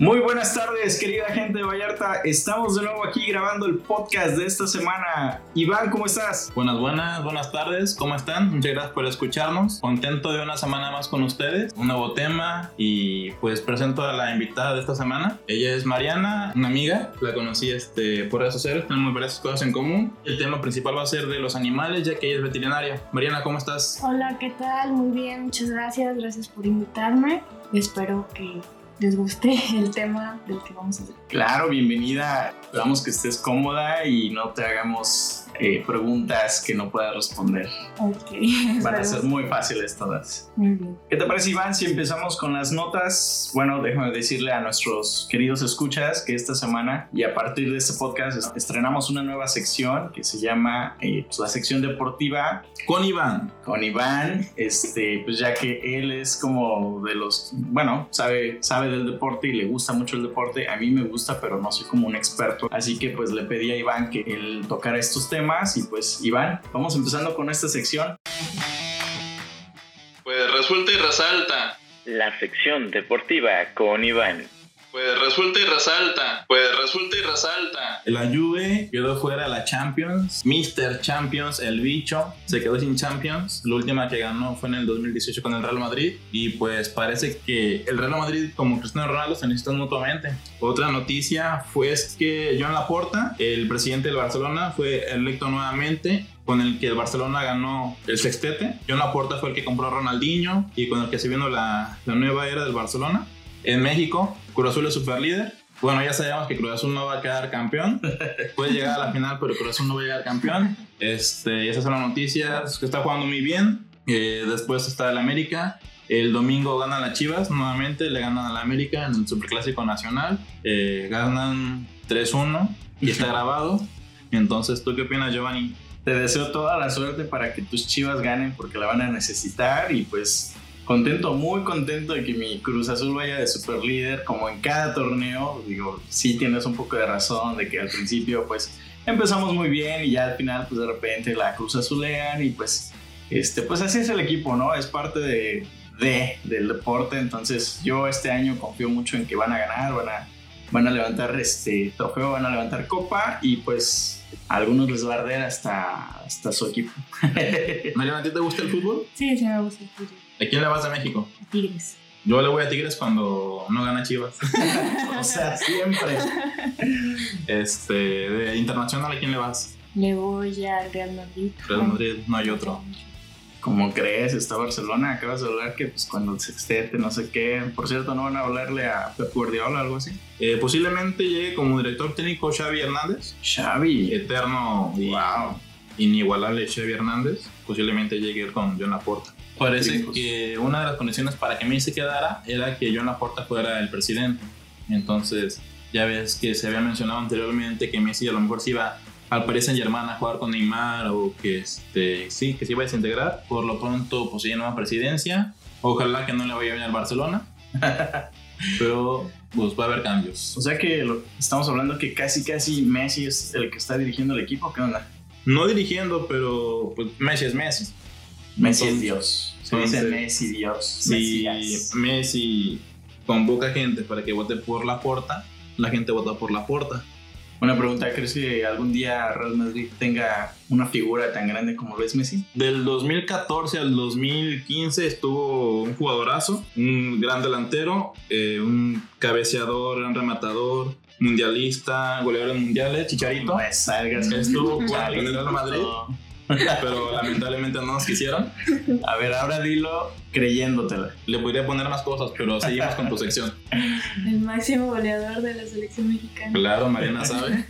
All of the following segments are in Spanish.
Muy buenas tardes, querida gente de Vallarta. Estamos de nuevo aquí grabando el podcast de esta semana. Iván, ¿cómo estás? Buenas, buenas, buenas tardes. ¿Cómo están? Muchas gracias por escucharnos. Contento de una semana más con ustedes. Un nuevo tema y pues presento a la invitada de esta semana. Ella es Mariana, una amiga. La conocí este, por redes sociales. Tenemos varias cosas en común. El tema principal va a ser de los animales, ya que ella es veterinaria. Mariana, ¿cómo estás? Hola, ¿qué tal? Muy bien, muchas gracias. Gracias por invitarme. Espero que les guste el tema del que vamos a hablar. Claro, bienvenida. Esperamos que estés cómoda y no te hagamos eh, preguntas que no puedas responder. Ok. Van a ser muy fáciles todas. Muy bien. ¿Qué te parece, Iván, si empezamos con las notas? Bueno, déjame decirle a nuestros queridos escuchas que esta semana y a partir de este podcast estrenamos una nueva sección que se llama eh, pues, la sección deportiva Con Iván. con Iván, este, pues ya que él es como de los, bueno, sabe, sabe del deporte y le gusta mucho el deporte. A mí me gusta, pero no soy como un experto. Así que pues le pedí a Iván que él tocara estos temas y pues Iván, vamos empezando con esta sección. Pues resulta y resalta. La sección deportiva con Iván. Pues resulta y resalta. Pues resulta y resalta. La Juve quedó fuera la Champions. Mr. Champions, el bicho, se quedó sin Champions. La última que ganó fue en el 2018 con el Real Madrid. Y pues parece que el Real Madrid, como Cristiano Ronaldo, se necesitan mutuamente. Otra noticia fue que Joan Laporta, el presidente del Barcelona, fue electo nuevamente con el que el Barcelona ganó el sextete. Joan Laporta fue el que compró a Ronaldinho y con el que se vino la, la nueva era del Barcelona. En México, Cruz Azul es superlíder. Bueno, ya sabíamos que Cruz Azul no va a quedar campeón. Puede llegar a la final, pero Cruz Azul no va a llegar campeón. Este, esas son las noticias. Que está jugando muy bien. Eh, después está el América. El domingo ganan las Chivas nuevamente. Le ganan a la América en el Superclásico Nacional. Eh, ganan 3-1 y está grabado. Entonces, ¿tú qué opinas, Giovanni? Te deseo toda la suerte para que tus chivas ganen porque la van a necesitar y pues contento, muy contento de que mi Cruz Azul vaya de super líder como en cada torneo. Digo, sí tienes un poco de razón de que al principio pues empezamos muy bien y ya al final pues de repente la Cruz Azulean y pues este pues así es el equipo, ¿no? Es parte de, de del deporte, entonces yo este año confío mucho en que van a ganar, van a van a levantar este trofeo, van a levantar copa y pues a algunos les va a arder hasta, hasta su equipo. Mariana, ¿a ti te gusta el fútbol? Sí, sí me gusta el fútbol. ¿A quién le vas de México? Tigres. Yo le voy a Tigres cuando no gana Chivas. o sea, siempre. Este, de internacional, ¿a quién le vas? Le voy al Real Madrid. Real Madrid, no hay otro. Como crees, está Barcelona, acabas de hablar que pues cuando se extete, no sé qué. Por cierto, ¿no van a hablarle a Pep Guardiola o algo así? Eh, posiblemente llegue como director técnico Xavi Hernández, Xavi. eterno y Wow. inigualable Xavi Hernández. Posiblemente llegue con John Laporta. Parece que una de las condiciones para que Messi quedara era que John Laporta fuera el presidente. Entonces, ya ves que se había mencionado anteriormente que Messi a lo mejor se iba al Paris Saint Germain a jugar con Neymar o que este, sí, que se iba a desintegrar. Por lo pronto, pues nueva presidencia. Ojalá que no le vaya bien al Barcelona. Pero pues va a haber cambios. O sea que lo- estamos hablando que casi, casi Messi es el que está dirigiendo el equipo. ¿Qué onda? No dirigiendo, pero pues Messi es Messi. Messi Entonces- es Dios. Se dice Messi Dios. Si Mesías. Messi convoca gente para que vote por la porta, la gente vota por la porta. Una pregunta, ¿crees que algún día Real Madrid tenga una figura tan grande como lo es Messi? Del 2014 al 2015 estuvo un jugadorazo, un gran delantero, eh, un cabeceador, gran rematador, mundialista, goleador en mundiales, Chicharito. No me salgas. Estuvo Chicharito. Real Madrid, pero lamentablemente no nos quisieron. A ver, ahora dilo creyéndotela. Le podría poner más cosas, pero seguimos con tu sección. El máximo goleador de la selección mexicana. Claro, Mariana sabe.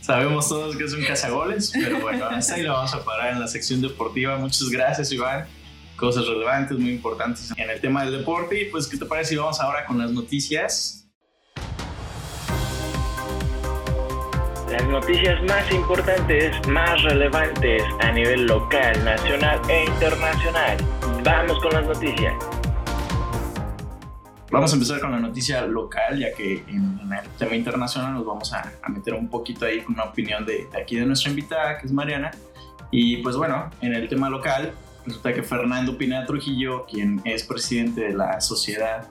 Sabemos todos que es un cazagoles, pero bueno, hasta ahí lo vamos a parar en la sección deportiva. Muchas gracias, Iván. Cosas relevantes, muy importantes en el tema del deporte. Y pues, ¿qué te parece si vamos ahora con las noticias? Las noticias más importantes, más relevantes a nivel local, nacional e internacional. Vamos con las noticias. Vamos a empezar con la noticia local, ya que en, el tema internacional nos vamos a, meter un poquito ahí con una opinión de, de aquí de nuestra invitada, que es Mariana. Y pues bueno, en el tema local, resulta que Fernando Pineda Trujillo, quien es presidente de la Sociedad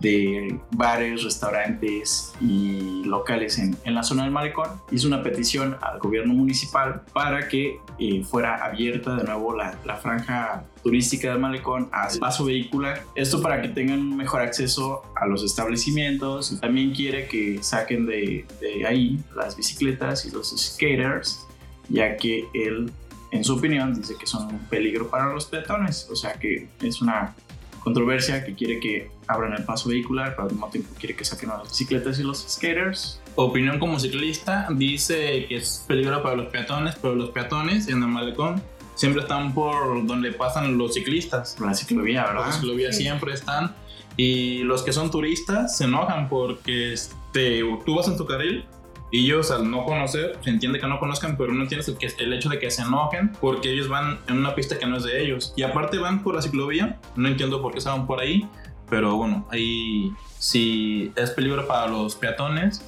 de bares, restaurantes y locales en, en, la zona del malecón. Hizo una petición al gobierno municipal para que eh, fuera abierta de nuevo la, la, franja turística del malecón al paso vehicular. Esto para que tengan un mejor acceso a los establecimientos. También quiere que saquen de, de ahí las bicicletas y los skaters, ya que él, en su opinión, dice que son un peligro para los peatones. O sea que es una controversia que quiere que abran el paso vehicular, pero al mismo tiempo quiere que saquen a las bicicletas y los skaters. Opinión como ciclista, dice que es peligro para los peatones, pero los peatones en el malecón siempre están por donde pasan los ciclistas. La ciclovía, ¿verdad? La ciclovía siempre están. Y los que son turistas se enojan porque este, tú vas en tu carril y ellos al no conocer, se entiende que no conozcan, pero no entiendes el, que, el hecho de que se enojen porque ellos van en una pista que no es de ellos. Y aparte van por la ciclovía, no entiendo por qué se van por ahí, pero bueno, ahí si es peligro para los peatones,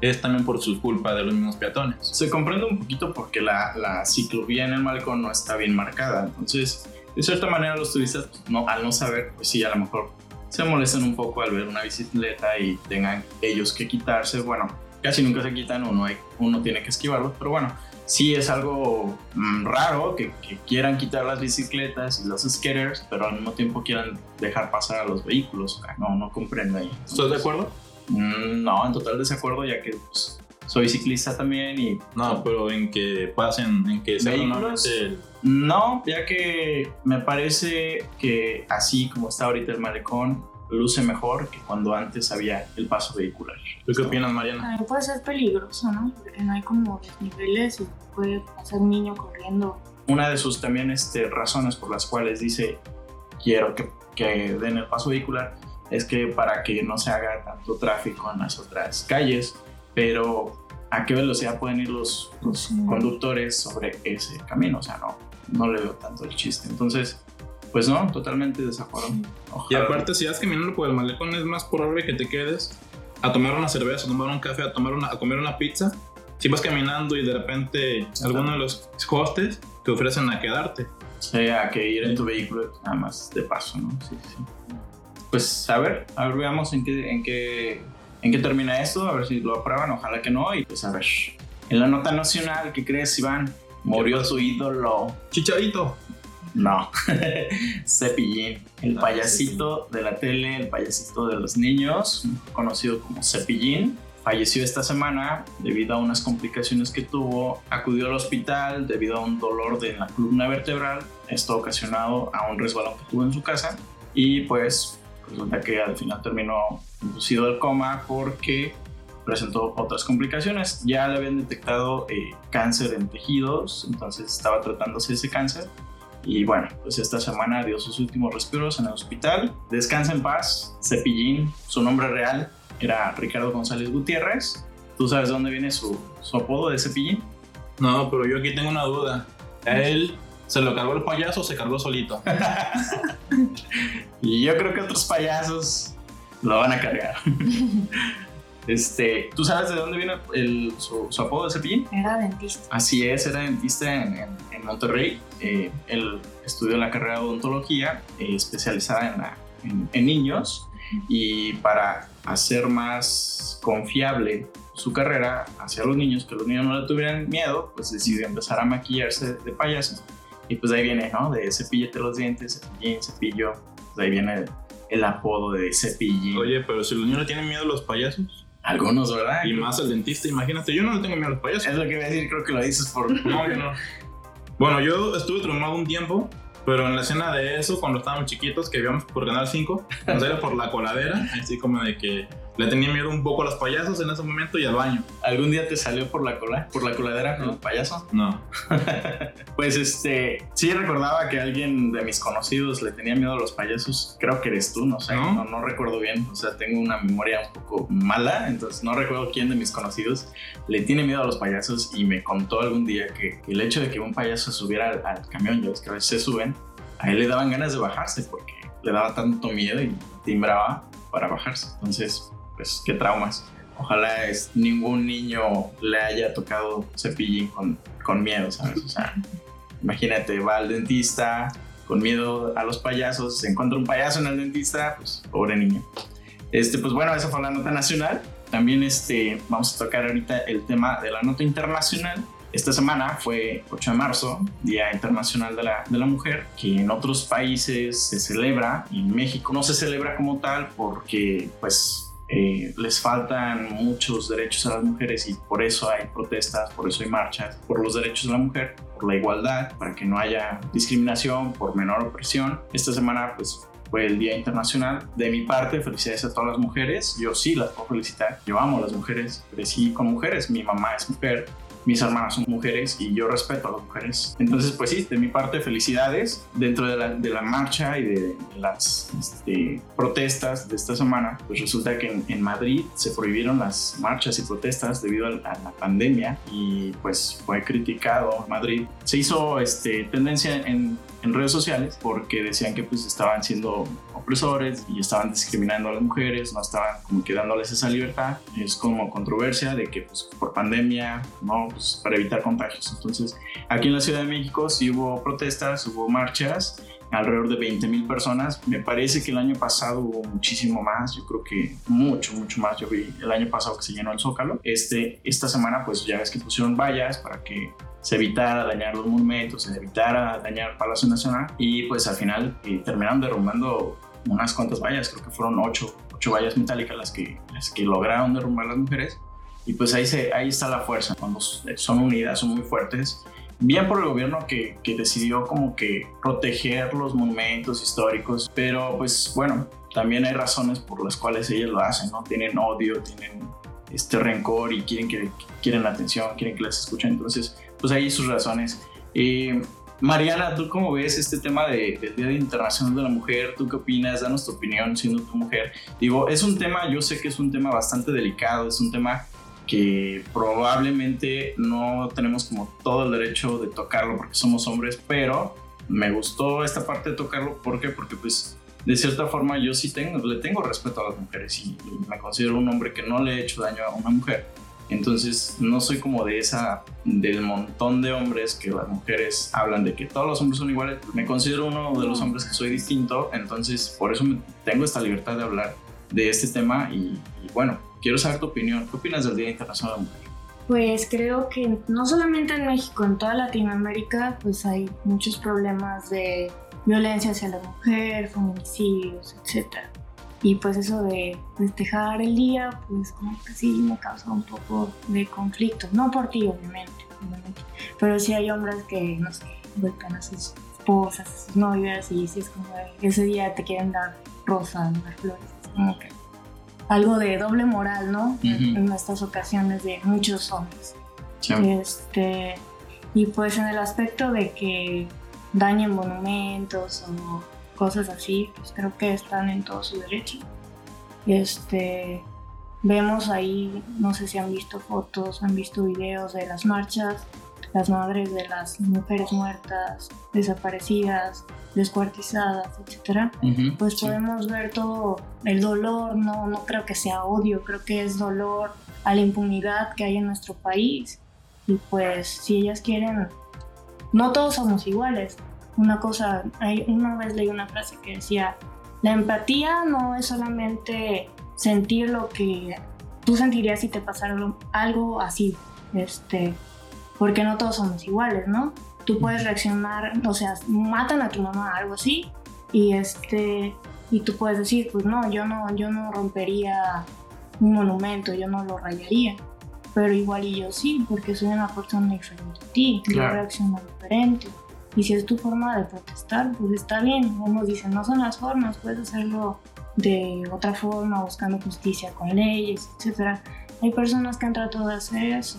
es también por su culpa de los mismos peatones. Se comprende un poquito porque la, la ciclovía en el malecón no está bien marcada, entonces de cierta manera los turistas, no, al no saber, pues sí, a lo mejor se molestan un poco al ver una bicicleta y tengan ellos que quitarse, bueno, casi nunca se quitan, uno, hay, uno tiene que esquivarlos, pero bueno, sí es algo mm, raro que, que, quieran quitar las bicicletas y los skaters, pero al mismo tiempo quieran dejar pasar a los vehículos. No, no comprendo ahí. ¿Estás de acuerdo? Mm, no, en total desacuerdo, ya que pues, soy ciclista también y... No, pero en que pasen, en que se el... No, ya que me parece que así como está ahorita el malecón, luce mejor que cuando antes había el paso vehicular. ¿Tú qué opinas, Mariana? También puede ser peligroso, ¿no? Porque no hay como desniveles y puede pasar un niño corriendo. Una de sus también este, razones por las cuales dice quiero que, que den el paso vehicular es que para que no se haga tanto tráfico en las otras calles, pero ¿a qué velocidad pueden ir los, los sí. conductores sobre ese camino? O sea, no, no le veo tanto el chiste. Entonces, pues no, totalmente desacuerdo. Ojalá. Y aparte, si vas caminando por el malecón, es más probable que te quedes a tomar una cerveza, a tomar un café, a, tomar una, a comer una pizza. Si vas caminando y de repente alguno de los hostes te ofrecen a quedarte. Sí, a que ir en tu vehículo nada más de paso, ¿no? Sí, sí. Pues a ver, a ver, veamos en qué, en qué, en qué termina esto, a ver si lo aprueban, ojalá que no, y pues a ver. En la nota nacional, ¿qué crees, Iván? Murió su ídolo. Chicharito. No, Cepillín, el payasito de la tele, el payasito de los niños, conocido como Cepillín, falleció esta semana debido a unas complicaciones que tuvo. Acudió al hospital debido a un dolor de la columna vertebral, esto ocasionado a un resbalón que tuvo en su casa y pues resulta que al final terminó inducido al coma porque presentó otras complicaciones. Ya le habían detectado eh, cáncer en tejidos, entonces estaba tratándose ese cáncer y bueno, pues esta semana dio sus últimos respiros en el hospital. Descansa en paz, Cepillín, su nombre real era Ricardo González Gutiérrez. ¿Tú sabes dónde viene su, su apodo de Cepillín? No, pero yo aquí tengo una duda. ¿A él se lo cargó el payaso o se cargó solito? y yo creo que otros payasos lo van a cargar. Este, ¿Tú sabes de dónde viene el, su, su, apodo de Cepillín? Era dentista. Así es, era dentista en, en, en Monterrey. Eh, él estudió la carrera de odontología, eh, especializada en, la, en, niños, y para hacer más confiable su carrera hacia los niños, que los niños no le tuvieran miedo, pues decidió empezar a maquillarse de payaso. Y pues ahí viene, ¿no? De cepillete los dientes, cepillín, cepillo, pues ahí viene el, el apodo de cepillín. Oye, pero si los niños le tienen miedo a los payasos. Algunos, ¿verdad? Y más el dentista, imagínate. Yo no le tengo miedo a los payasos. Es lo que iba a decir, creo que lo dices por. No, yo no. Bueno, yo estuve traumado un tiempo, pero en la escena de eso, cuando estábamos chiquitos, que íbamos por Canal 5, nos iba por la coladera, así como de que le tenía miedo un poco a los payasos en ese momento y al baño. ¿Algún día te salió por la cola, por la coladera con los payasos? No. pues este, sí recordaba que alguien de mis conocidos le tenía miedo a los payasos. Creo que eres tú, no sé, no, no, no recuerdo bien. O sea, tengo una memoria un poco mala, entonces no recuerdo quién de mis conocidos le tiene miedo a los payasos y me contó algún día que, que el hecho de que un payaso subiera al, al camión, yo es que a veces se suben, a él le daban ganas de bajarse porque le daba tanto miedo y timbraba para bajarse. Entonces, pues qué traumas. Ojalá es, ningún niño le haya tocado cepillín con, con miedo, ¿sabes? O sea, imagínate, va al dentista con miedo a los payasos, se encuentra un payaso en el dentista, pues pobre niño. Este, pues bueno, esa fue la nota nacional. También este, vamos a tocar ahorita el tema de la nota internacional. Esta semana fue 8 de marzo, Día Internacional de la, de la Mujer, que en otros países se celebra, en México no se celebra como tal porque pues eh, les faltan muchos derechos a las mujeres y por eso hay protestas, por eso hay marchas, por los derechos de la mujer, por la igualdad, para que no haya discriminación, por menor opresión. Esta semana pues fue el Día Internacional. De mi parte, felicidades a todas las mujeres. Yo sí las puedo felicitar. Yo amo a las mujeres. Crecí con mujeres. Mi mamá es mujer mis hermanas son mujeres y yo respeto a las mujeres. Entonces, pues sí, de mi parte, felicidades. Dentro de la, de la marcha y de, las este, protestas de esta semana, pues resulta que en, en, Madrid se prohibieron las marchas y protestas debido a, a, la pandemia y pues fue criticado Madrid. Se hizo este, tendencia en en redes sociales porque decían que pues estaban siendo opresores y estaban discriminando a las mujeres, no estaban como que dándoles esa libertad. Es como controversia de que pues por pandemia, no, pues para evitar contagios. Entonces, aquí en la Ciudad de México sí hubo protestas, hubo marchas alrededor de 20 mil personas. Me parece que el año pasado hubo muchísimo más, yo creo que mucho, mucho más. Yo vi el año pasado que se llenó el Zócalo. Este, esta semana pues ya ves que pusieron vallas para que se evitara dañar los monumentos, se evitara dañar Palacio Nacional y pues al final eh, terminaron derrumbando unas cuantas vallas, creo que fueron ocho, ocho vallas metálicas las que, las que lograron derrumbar las mujeres y pues ahí, se, ahí está la fuerza, cuando son unidas, son muy fuertes. Bien por el gobierno que, que decidió como que proteger los monumentos históricos, pero pues bueno, también hay razones por las cuales ellas lo hacen, ¿no? Tienen odio, tienen este rencor y quieren que quieren atención, quieren que las escuchen. Entonces, pues ahí sus razones. Eh, Mariana, ¿tú cómo ves este tema de, del Día Internacional de la Mujer? ¿Tú qué opinas? Danos tu opinión siendo tu mujer. Digo, es un tema, yo sé que es un tema bastante delicado, es un tema que probablemente no tenemos como todo el derecho de tocarlo porque somos hombres, pero me gustó esta parte de tocarlo. ¿Por qué? Porque pues de cierta forma yo sí tengo, le tengo respeto a las mujeres y, y me considero un hombre que no le he hecho daño a una mujer entonces no soy como de esa, del montón de hombres que las mujeres hablan de que todos los hombres son iguales. Me considero uno de los hombres que soy distinto, entonces por eso tengo esta libertad de hablar de este tema y, bueno, quiero saber tu opinión. ¿Qué opinas del Día Internacional de la Mujer? Pues creo que no solamente en México, en toda Latinoamérica, pues hay muchos problemas de violencia hacia la mujer, feminicidios, etcétera. Y pues eso de festejar el día, pues como que sí me causa un poco de conflicto. No por ti, obviamente, Pero sí hay hombres que, no sé, golpean a sus esposas, a sus novias y sí es como ese día te quieren dar rosas, dar flores. Es como que algo de doble moral, ¿no? En estas ocasiones de muchos hombres. Este, y pues en el aspecto de que dañen monumentos o cosas así, pues creo que están en todo su derecho. Este, vemos ahí, no sé si han visto fotos, han visto videos de las marchas, las madres de las mujeres muertas, desaparecidas, descuartizadas, etc. pues podemos ver todo el dolor, no, no creo que sea odio, creo que es dolor a la impunidad que hay en nuestro país. Y pues si ellas quieren, no todos somos iguales, una cosa, hay, una vez leí una frase que decía, la empatía no es solamente sentir lo que tú sentirías si te pasara algo así, este, porque no todos somos iguales, ¿no? Tú puedes reaccionar, o sea, matan a tu mamá, algo así, y este, y tú puedes decir, pues no, yo no, yo no rompería un monumento, yo no lo rayaría, pero igual y yo sí, porque soy una persona diferente a ti, yo reacciono diferente. Y si es tu forma de protestar, pues está bien. Unos dicen, no son las formas, puedes hacerlo de otra forma, buscando justicia con leyes, etc. Hay personas que han tratado de hacer eso.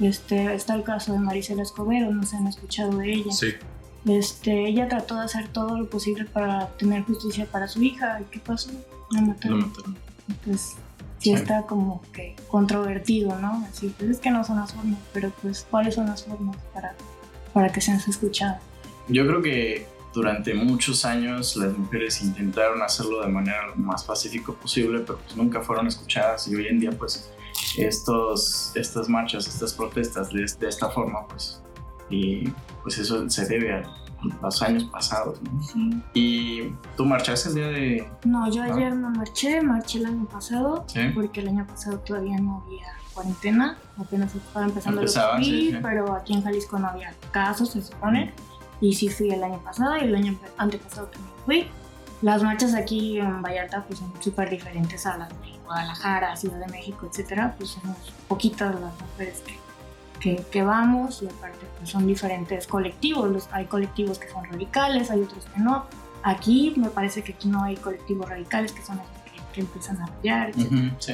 Este, está el caso de Maricela Escobedo, no se han escuchado de ella. Sí. Este, ella trató de hacer todo lo posible para tener justicia para su hija. ¿Y qué pasó? La mataron. Entonces, sí, está como que controvertido, ¿no? Así, pues es que no son las formas, pero pues, ¿cuáles son las formas para, para que sean escuchadas? Yo creo que durante muchos años las mujeres intentaron hacerlo de manera lo más pacífica posible, pero pues nunca fueron escuchadas y hoy en día pues estos, estas marchas, estas protestas de, esta forma pues, y pues eso se debe a, los años pasados. ¿no? Sí. ¿Y tú marchaste el día de...? No, yo ¿No? ayer no marché, marché el año pasado, Sí. porque el año pasado todavía no había cuarentena, apenas estaba empezando el sí, COVID, sí. pero aquí en Jalisco no había casos, se supone, y sí fui el año pasado y el año antepasado también fui. Las marchas aquí en Vallarta pues son súper diferentes a las de Guadalajara, Ciudad de México, etcétera, pues somos poquitas las mujeres que, que, que vamos y aparte pues son diferentes colectivos, Los- hay colectivos que son radicales, hay otros que no. Aquí me parece que aquí no hay colectivos radicales que son los que, que empiezan a apoyar, etc. Ujú, sí.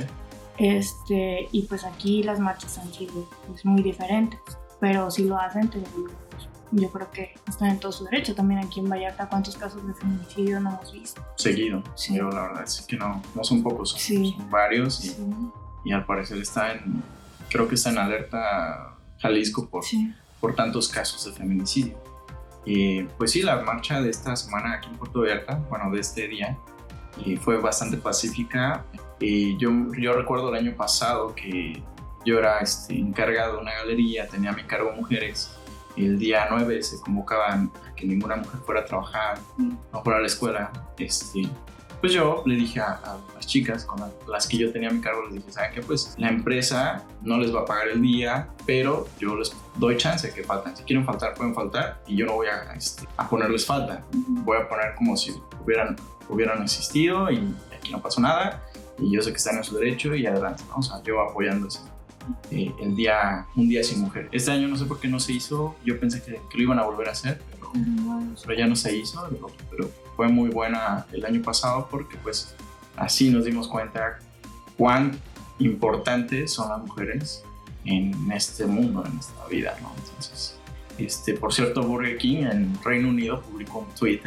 este, y pues aquí las marchas han sido pues, muy diferentes, pero si lo hacen, te digo, pues, yo creo que están en todo su derecho. También aquí en Vallarta, ¿cuántos casos de feminicidio no hemos visto? Seguido. Sí. Yo la verdad es que no, no son pocos, son, Sí. son varios y, Sí, y al parecer está en, creo que está en alerta Jalisco por, por tantos casos de feminicidio. Y pues sí, la marcha de esta semana aquí en Puerto Vallarta, bueno, de este día, y fue bastante pacífica. Y yo, yo recuerdo el año pasado que yo era este, encargado de una galería, tenía a mi cargo mujeres. El día 9 se convocaban a que ninguna mujer fuera a trabajar, no fuera a la escuela. Este, pues yo le dije a, a las chicas con la- las que yo tenía a mi cargo, les dije, ¿saben qué? Pues la empresa no les va a pagar el día, pero yo les doy chance de que faltan. Si quieren faltar, pueden faltar y yo no voy a, este, a ponerles falta. Voy a poner como si hubieran, hubieran existido y aquí no pasó nada y yo sé que están en su derecho y adelante, ¿no? O sea, yo apoyándose. Eh, el día, un día sin mujer. Este año no sé por qué no se hizo, yo pensé que, que lo iban a volver a hacer, pero Pero ya no se hizo, pero, pero fue muy buena el año pasado porque pues así nos dimos cuenta cuán importantes son las mujeres en este mundo, en esta vida, ¿no? Entonces, este, por cierto, Burger King en Reino Unido publicó un tweet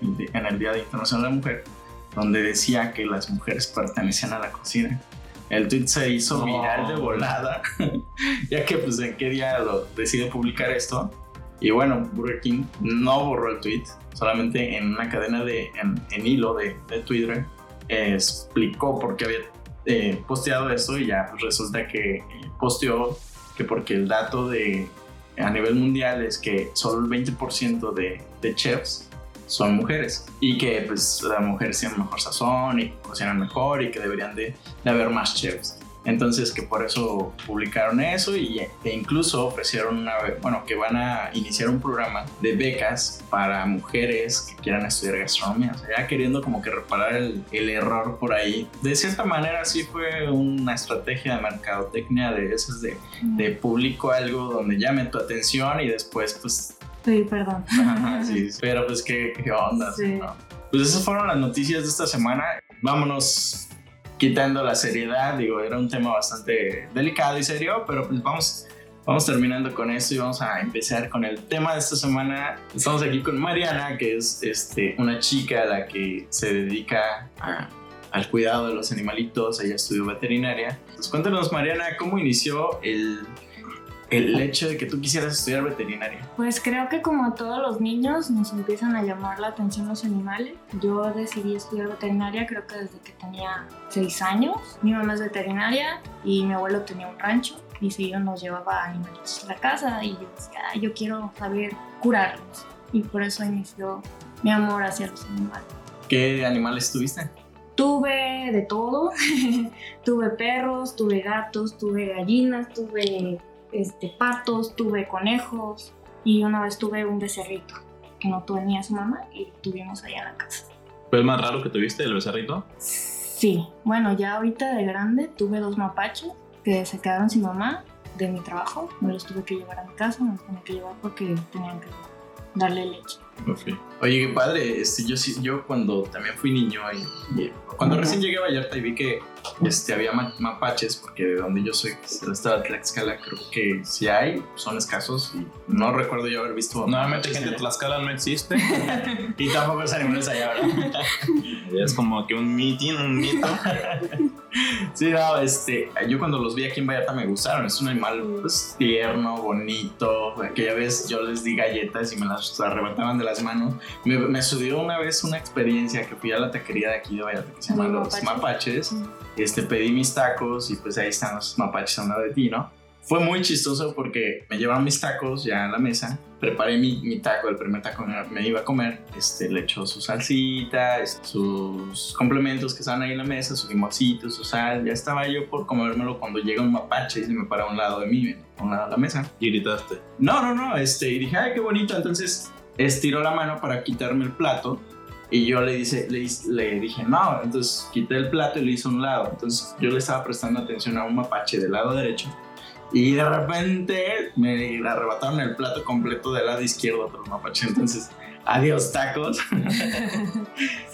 en, en el Día de Internacional de la Mujer donde decía que las mujeres pertenecían a la cocina. El tweet se hizo No. viral de volada, ya que pues en qué día lo decide publicar esto. Y bueno, Burger King no borró el tweet, solamente en una cadena de en, en hilo de, de Twitter eh, explicó por qué había eh, posteado eso y ya pues, resulta que eh, posteó que porque el dato de a nivel mundial es que solo el 20% de, de chefs son mujeres y que pues las mujeres tienen mejor sazón y cocinan mejor y que deberían de, de haber más chefs. Entonces que por eso publicaron eso y, e incluso ofrecieron una, bueno, que van a iniciar un programa de becas para mujeres que quieran estudiar gastronomía. O sea, ya queriendo como que reparar el, el error por ahí. De cierta manera sí fue una estrategia de mercadotecnia de esas de, de publico algo donde llame tu atención y después pues Sí, perdón. Ajá, sí, sí. Pero pues qué, qué onda. Sí. ¿no? Pues esas fueron las noticias de esta semana. Vámonos quitando la seriedad. Digo, era un tema bastante delicado y serio, pero pues vamos, vamos terminando con esto y vamos a empezar con el tema de esta semana. Estamos aquí con Mariana, que es este, una chica a la que se dedica a- al cuidado de los animalitos. Ella estudió veterinaria. Pues cuéntanos, Mariana, ¿cómo inició el, el hecho de que tú quisieras estudiar veterinaria? Pues creo que como todos los niños nos empiezan a llamar la atención los animales. Yo decidí estudiar veterinaria creo que desde que tenía 6 años. Mi mamá es veterinaria y mi abuelo tenía un rancho y seguido nos llevaba animalitos a la casa y yo decía, "Ay, yo quiero saber curarlos. Y por eso inició mi amor hacia los animales. ¿Qué animales tuviste? Tuve de todo. tuve perros, tuve gatos, tuve gallinas, tuve este, patos, tuve conejos y una vez tuve un becerrito que no tenía su mamá y tuvimos allá en la casa. ¿Fue el más raro que tuviste, el becerrito? Sí, bueno, ya ahorita de grande tuve dos mapaches que se quedaron sin mamá de mi trabajo. Me los tuve que llevar a mi casa, me los tenía que llevar porque tenían que darle leche. Ok. Oye, qué padre. Este, yo, yo cuando también fui niño y, y cuando recién llegué a Vallarta y vi que este, había ma- mapaches, porque de donde yo soy, que es estado de Tlaxcala, creo que si hay, son escasos y no recuerdo yo haber visto Nuevamente, gente de. Tlaxcala no existe. Y tampoco es animales allá, ¿verdad? es como que un meeting, un mito. Sí, no, este, yo cuando los vi aquí en Vallarta me gustaron. Es un animal pues, tierno, bonito. Aquella vez yo les di galletas y me las arrebataban de las manos. Me, me sucedió una vez una experiencia que fui a la taquería de aquí de Vallarta que se llama Los Mapaches. Mapaches. Este, pedí mis tacos y pues ahí están los mapaches a un lado de ti, ¿no? fue muy chistoso porque me llevaron mis tacos ya a la mesa, preparé mi, mi taco, el primer taco que me iba a comer, este, le echó su salsita, sus complementos que estaban ahí en la mesa, su limoncito, su sal, ya estaba yo por comérmelo cuando llega un mapache y se me para a un lado de mí, a un lado de la mesa. Y gritaste. No, no, no, este, y dije, ay, qué bonito, entonces estiró la mano para quitarme el plato y yo le, dice, le, le, dije, no, entonces quité el plato y lo hice a un lado. Entonces yo le estaba prestando atención a un mapache del lado derecho y de repente me arrebataron el plato completo del lado izquierdo otro mapache. Entonces, adiós tacos.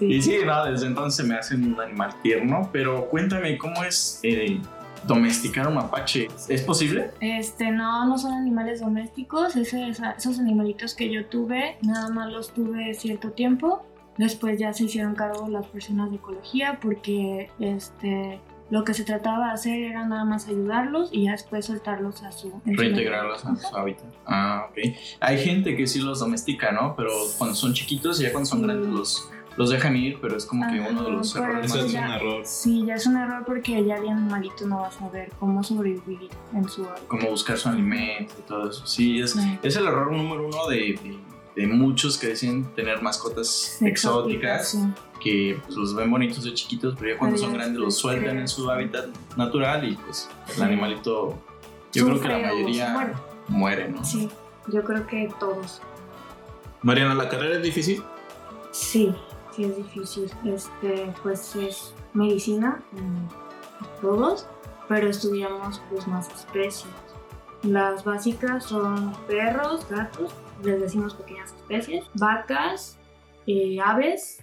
Y sí, no, desde entonces me hacen un animal tierno. Pero cuéntame, ¿cómo es eh, domesticar un mapache? ¿Es posible? Este, no, no son animales domésticos. esos animalitos que yo tuve, nada más los tuve cierto tiempo. Después ya se hicieron cargo las personas de ecología porque este lo que se trataba de hacer era nada más ayudarlos y ya después soltarlos a su... Reintegrarlos a su hábitat. Ah, ok. Hay gente que sí los domestica, ¿no? Pero cuando son chiquitos, ya cuando son grandes los, los dejan ir, pero es como que uno de los errores. Eso es un error. Sí, ya es un error porque ya de animalito no va a saber cómo sobrevivir en su hábitat. Cómo buscar su alimento y todo eso. Sí, es, es el error número uno de, de, muchos que deciden tener mascotas exóticas que pues, los ven bonitos de chiquitos, pero ya cuando son grandes los sueltan en su hábitat natural y pues el animalito, yo creo que la mayoría muere, ¿no? Sí, yo creo que todos. Mariana, ¿la carrera es difícil? Sí, es difícil. Este, pues es medicina, todos, pero estudiamos pues más especies. Las básicas son perros, gatos, les decimos pequeñas especies, vacas, eh, aves,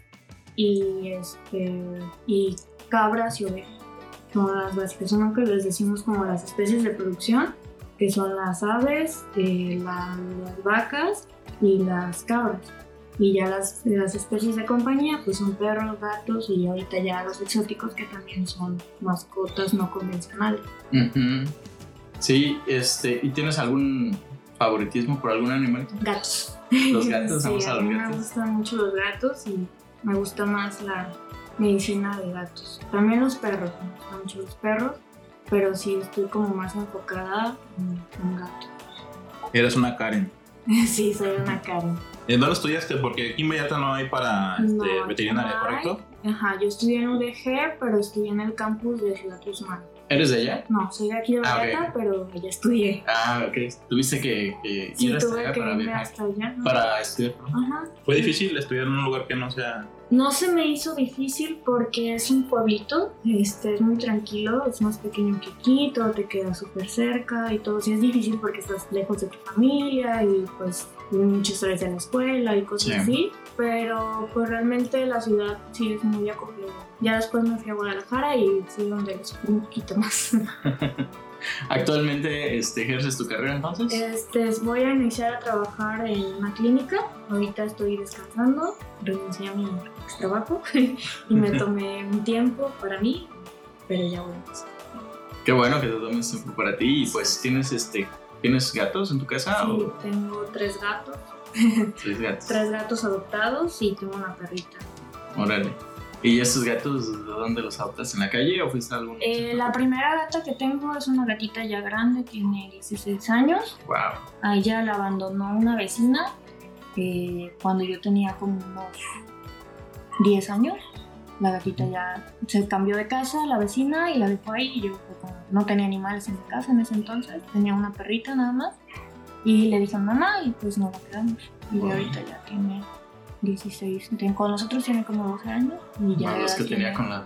y, este, y cabras y ovejas. Son las básicas, son lo que les decimos como las especies de producción, que son las aves, eh, las vacas y las cabras. Y ya las, las especies de compañía, pues son perros, gatos y ahorita ya los exóticos que también son mascotas no convencionales. Sí, este, ¿y tienes algún favoritismo por algún animal? Gatos. Los gatos, vamos a los gatos. Me gustan mucho los gatos y me gusta más la medicina de gatos. También los perros, me gustan mucho los perros, pero sí estoy como más enfocada en, gatos. Eres una Karen. sí, soy una Karen. ¿En dónde estudiaste? Porque aquí Vallarta no hay para este, veterinaria, ¿correcto? Ajá, yo estudié en UDG, pero estudié en el campus de Ciudad Guzmán. ¿Eres de allá? No, soy de aquí de ah, Vallarta, pero allá estudié. Ah, ok. Tuviste que, que ir hasta allá para irme hasta allá. Para estudiar. Ajá. ¿Fue difícil estudiar en un lugar que no sea no se me hizo difícil porque es un pueblito, este, es muy tranquilo, es más pequeño que aquí, todo te queda súper cerca y todo. Sí es difícil porque estás lejos de tu familia y pues muchas horas en la escuela y cosas así, pero pues realmente la ciudad sí es muy acogedora. Ya después me fui a Guadalajara y fui donde lo un poquito más. ¿Actualmente este, ejerces tu carrera entonces? Este, voy a iniciar a trabajar en una clínica. Ahorita estoy descansando, renuncié a mi trabajo y me tomé un tiempo para mí, pero ya voy a empezar. Qué bueno que te tomes tiempo para ti y pues tienes este ¿Tienes gatos en tu casa? Sí, tengo tres gatos. Tres gatos. tres gatos adoptados y tengo una perrita. Órale. ¿Y esos gatos de dónde los adoptas? ¿En la calle o fuiste a algún eh, La primera gata que tengo es una gatita ya grande, tiene 16 años. Wow. A ella la abandonó una vecina eh, cuando yo tenía como unos 10 años. La gatita ya se cambió de casa, la vecina, y la dejó ahí. Y yo no tenía animales en mi casa en ese entonces, tenía una perrita nada más. Y le dije a mamá y pues no la quedamos. Y ahorita ya tiene 16. Con nosotros tiene como 12 años. Y ya los que tenía con la.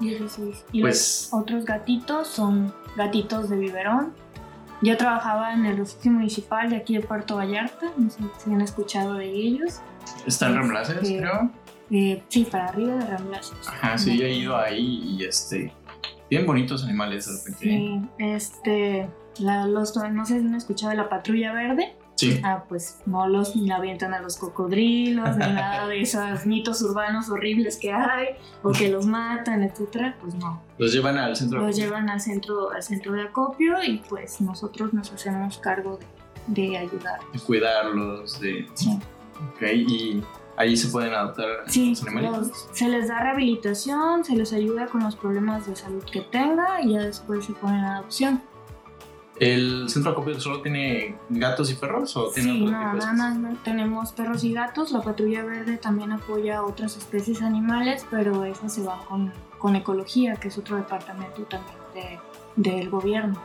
16. Y pues... los otros gatitos son gatitos de biberón. Yo trabajaba en el refugio municipal de aquí de Puerto Vallarta. No sé si han escuchado de ellos. ¿Están Ramblaces, creo? Eh, sí, para arriba de Ramblaces. Ajá, sí, he ido ahí y este. Bien bonitos animales de repente. Sí, este. los, no sé si han escuchado de la patrulla verde. Ah, pues no los ni avientan a los cocodrilos, ni nada de esos mitos urbanos horribles que hay, o que los matan, etcétera, pues no. Los llevan al centro. Los llevan al centro, al centro de acopio y pues nosotros nos hacemos cargo de, de ayudar. De cuidarlos, de. Sí. Ok, y ahí se pueden adoptar sí, se les da rehabilitación, se les ayuda con los problemas de salud que tenga y ya después se ponen a adopción. ¿El centro de acopio solo tiene gatos y perros o tiene Sí, otro no, tipo de nada más tenemos perros y gatos. La patrulla verde también apoya a otras especies animales, pero esa se va con, con ecología, que es otro departamento también de- del gobierno.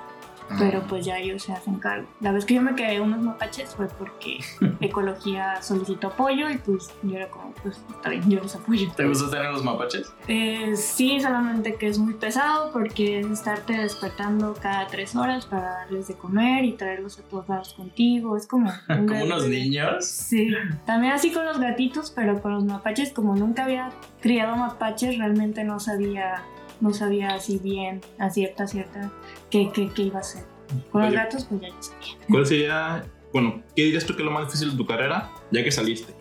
Pero pues ya ellos se hacen cargo. La vez que yo me quedé unos mapaches fue porque ecología solicitó apoyo y pues yo era como, pues está bien, yo los apoyo. ¿Te gusta tener los mapaches? Eh, sí, solamente que es muy pesado porque es estarte despertando cada tres horas para darles de comer y traerlos a todos lados contigo. Es como... un Como unos niños. Sí, también así con los gatitos, pero con los mapaches, como nunca había criado mapaches, realmente no sabía, no sabía así bien, a cierta, cierta, qué, qué, qué iba a hacer. Con los gatos, pues ya yo sabía. ¿Cuál sería, bueno, qué dirías tú que es lo más difícil de tu carrera, ya que saliste?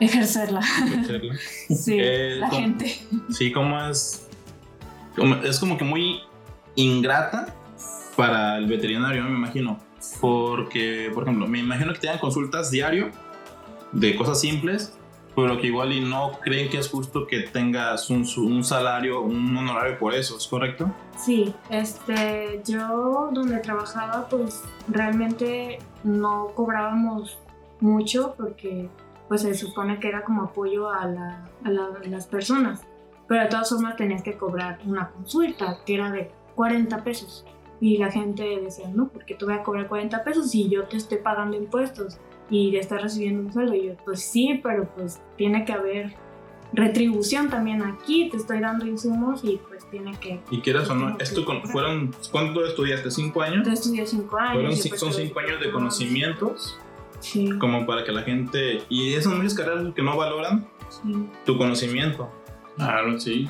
Ejercerla, Ejercerla. sí, Eh, la gente. Sí, como es. como- es como que muy ingrata para el veterinario, me imagino. Porque, por ejemplo, me imagino que te dan consultas diario de cosas simples, pero que igual y no creen que es justo que tengas un, un salario, un honorario por eso, ¿es correcto? Sí, este, yo donde trabajaba, pues realmente no cobrábamos mucho porque pues se supone que era como apoyo a, la- a la- a las personas. Pero de todas formas tenías que cobrar una consulta que era de 40 pesos. Y la gente decía, no, porque te voy a cobrar 40 pesos si yo te estoy pagando impuestos y te estás recibiendo un sueldo. Y yo, pues sí, pero pues tiene que haber retribución también aquí, te estoy dando insumos y pues tiene que Y quieras o no, esto con- fueron, ¿cuánto estudiaste? ¿Cinco años? yo estudié cinco años. Fueron, pues son tuve cinco años de conocimientos, Sí, como para que la gente, y esas muchas carreras que no valoran sí. tu conocimiento. Claro, sí.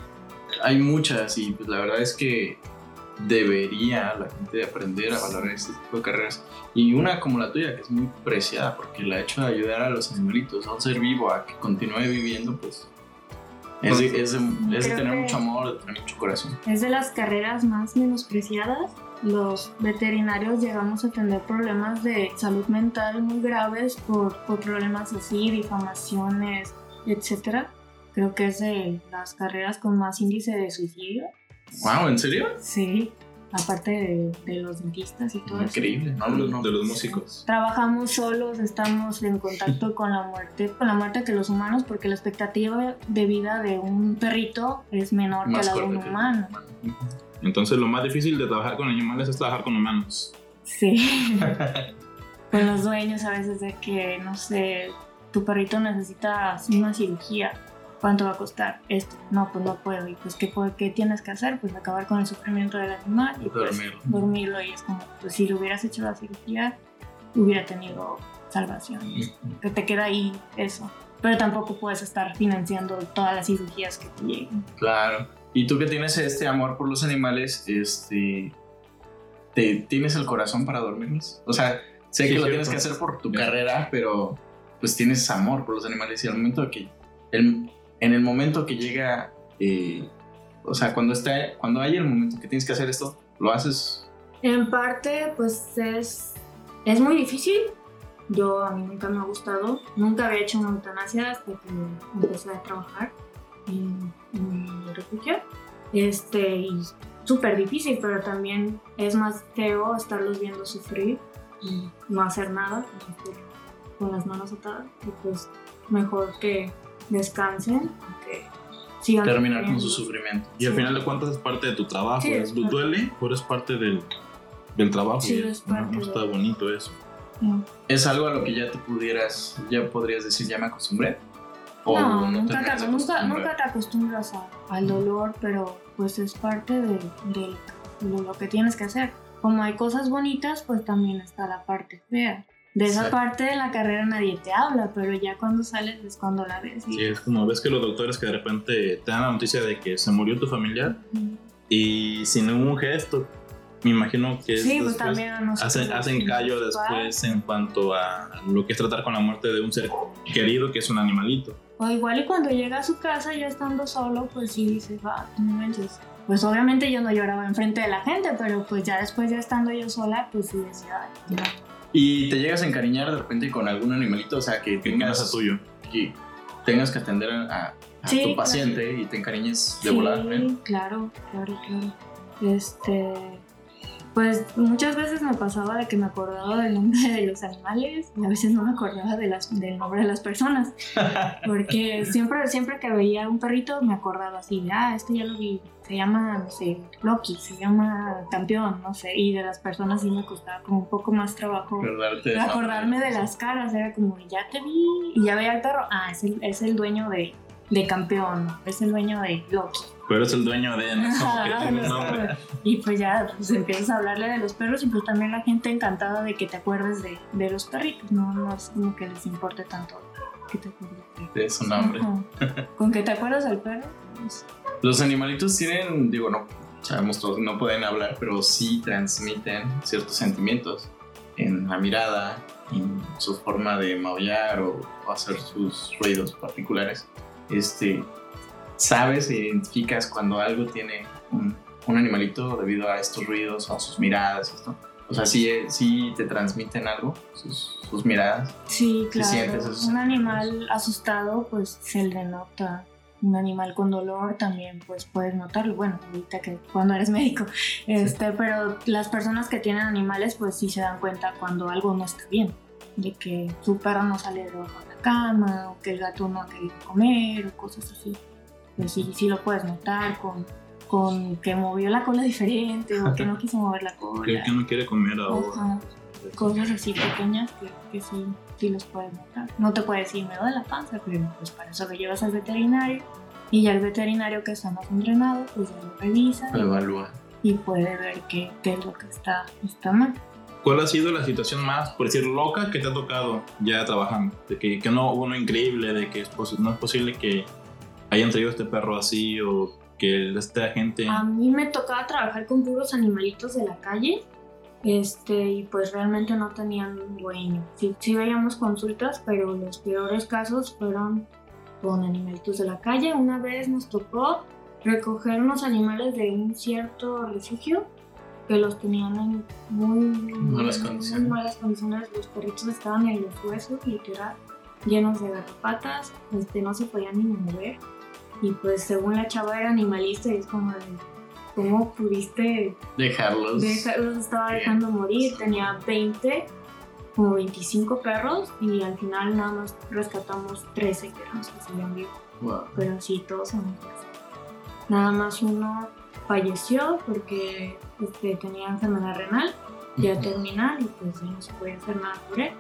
Hay muchas y pues la verdad es que debería la gente aprender a valorar este tipo de carreras. Y una como la tuya, que es muy preciada, porque la hecho de ayudar a los animalitos, a un ser vivo, a que continúe viviendo, pues es de, es de- es de Creo tener mucho amor, de tener mucho corazón. Es de las carreras más menospreciadas. Los veterinarios llegamos a tener problemas de salud mental muy graves por, por problemas así, difamaciones, etc. Creo que es de las carreras con más índice de suicidio. Wow, ¿en serio? Sí, aparte de, de los dentistas y todo eso. Increíble, ¿no? de los, no, de los músicos. Trabajamos solos, estamos en contacto con la muerte, con la muerte que los humanos, porque la expectativa de vida de un perrito es menor Más que la de un humano. Entonces lo más difícil de trabajar con animales es trabajar con humanos. Sí. con los dueños a veces de que, no sé, tu perrito necesita una cirugía. ¿Cuánto va a costar esto? No, pues no puedo. ¿Y pues qué, qué tienes que hacer? Pues acabar con el sufrimiento del animal y pues, Dormirlo. dormirlo. Y es como, pues si le hubieras hecho la cirugía, hubiera tenido salvación. que te queda ahí eso. Pero tampoco puedes estar financiando todas las cirugías que te lleguen. Claro. Y tú que tienes este amor por los animales, este, ¿te, ¿tienes el corazón para dormirlos? O sea, sé Sí, que lo tienes que hacer por tu carrera, pero pues tienes amor por los animales y al momento que, el- en el momento que llega, eh, o sea, cuando está, cuando hay el momento que tienes que hacer esto, lo haces. En parte, pues es, es muy difícil. Yo a mí nunca me ha gustado. Nunca había hecho una eutanasia hasta que empecé a trabajar en, en el refugio. Este, y súper difícil, pero también es más feo estarlos viendo sufrir y no hacer nada, estar con las manos atadas. Y pues mejor que descansen, que sigan Terminar con su sufriendo. sufrimiento. Y al Sí. final de cuentas es parte de tu trabajo. Sí, es, es parte. duele, pero es parte del, del trabajo. Sí, y es parte no, de- está bonito eso. Mm. ¿Es algo a lo que ya te pudieras, ya podrías decir, ya me acostumbré? ¿O No, nunca, te, nunca, nunca te acostumbras a- al dolor, pero pues es parte de, de- de lo que tienes que hacer. Como hay cosas bonitas, pues también está la parte fea. De esa Sí. parte de la carrera nadie te habla, pero ya cuando sales es cuando la ves. y- Sí, es como ves que los doctores que de repente te dan la noticia de que se murió tu familiar Ujú. y sin ningún gesto, me imagino que Sí, pues después- también a nosotros. hacen, hacen callo después en cuanto a lo que es tratar con la muerte de un ser querido que es un animalito. O igual y cuando llega a su casa ya estando solo, pues sí dices, va, no manches. Pues obviamente yo no lloraba enfrente de la gente, pero pues ya después ya estando yo sola, pues sí decía, "Ay, ya". Y te llegas a encariñar de repente con algún animalito, o sea, que tengas, es tuyo. que tengas que atender a, a Sí, tu claro. paciente y te encariñes de Sí, con él. claro, claro, claro. Este, Pues muchas veces me pasaba de que me acordaba del nombre de los animales y a veces no me acordaba de las, del nombre de las personas. Porque siempre, siempre que veía un perrito me acordaba así, ah, este ya lo vi, se llama, no sé, Loki, se llama Campeón, no sé. Y de las personas sí me costaba como un poco más trabajo acordarme de las caras. Era como, ya te vi y ya veía al perro, ah, es el, es el dueño de, de Campeón, es el dueño de Loki. Pero es el dueño de. No, como que Ajá, tiene. Y pues ya pues empiezas a hablarle de los perros y pues también la gente encantada de que te acuerdes de, de los perritos, ¿no? No es como que les importe tanto que te acuerdes de de su nombre. Ajá. Con que te acuerdas del perro, pues, Los animalitos tienen, digo, no, sabemos todos no pueden hablar, pero sí transmiten ciertos sentimientos en la mirada, en su forma de maullar o, o hacer sus ruidos particulares. Este, sabes e identificas cuando algo tiene un, un animalito debido a estos ruidos o a sus miradas, esto. O sea, sí, eh, sí te transmiten algo, sus, sus miradas. sí, claro. sientes esos Un animal asustado pues se le nota. Un animal con dolor también pues puedes notarlo. Bueno, ahorita que cuando eres médico. Este, pero las personas que tienen animales pues sí se dan cuenta cuando algo no está bien. De que su perro no sale de la cama o que el gato no ha querido comer o cosas así. Pues sí, sí lo puedes notar con, con que movió la cola diferente o que no quiso mover la cola. Creo que no quiere comer ahora. Ajá. Cosas así pequeñas que, que sí, sí los puedes notar. No te puede decir me duele la panza, pero pues para eso lo llevas al veterinario. Y ya el veterinario que está más entrenado, pues ya lo revisa Lo evalúa. y puede ver qué, qué es lo que está, está mal. ¿Cuál ha sido la situación más, por decir, loca que te ha tocado ya trabajando? De que, que no uno increíble, de que es no es posible que hayan traído este perro así o que esta gente... A mí me tocaba trabajar con puros animalitos de la calle. Este, y pues realmente no tenían dueño. Sí, sí veíamos consultas, pero los peores casos fueron con animalitos de la calle. Una vez nos tocó recoger unos animales de un cierto refugio que los tenían en muy, Malas muy condiciones. malas condiciones. Los perritos estaban en los huesos, literal, llenos de garrapatas, este, no se podían ni mover. Y pues según la chava era animalista y es como de, ¿cómo pudiste Dejarlos. dejar- los estaba dejando morir? Tenía 20, como 25 perros y al final nada más rescatamos 13 que eran los que seguían vivos. Wow. Pero sí, todos son hijos. Nada más uno falleció porque este, tenía enfermedad renal ya terminal y pues ya no se podía hacer nada por él.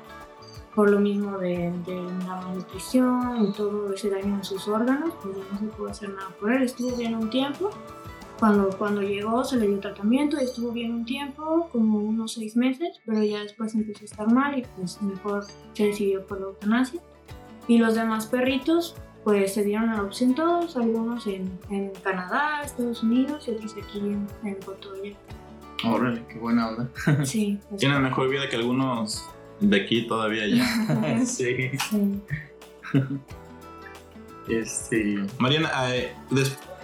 Por lo mismo de, de la malnutrición y todo ese daño en sus órganos, pues ya no se pudo hacer nada por él. Estuvo bien un tiempo. Cuando, cuando llegó se le dio tratamiento y estuvo bien un tiempo, como unos seis meses, pero ya después empezó a estar mal y pues mejor se decidió por la eutanasia. Y los demás perritos pues se dieron a adopción todos, algunos en, en Canadá, Estados Unidos y otros aquí en, en Vallarta. Órale, qué buena onda. Sí, pues, Tienen mejor vida que algunos de aquí todavía ya. sí. sí. Este. Mariana, eh,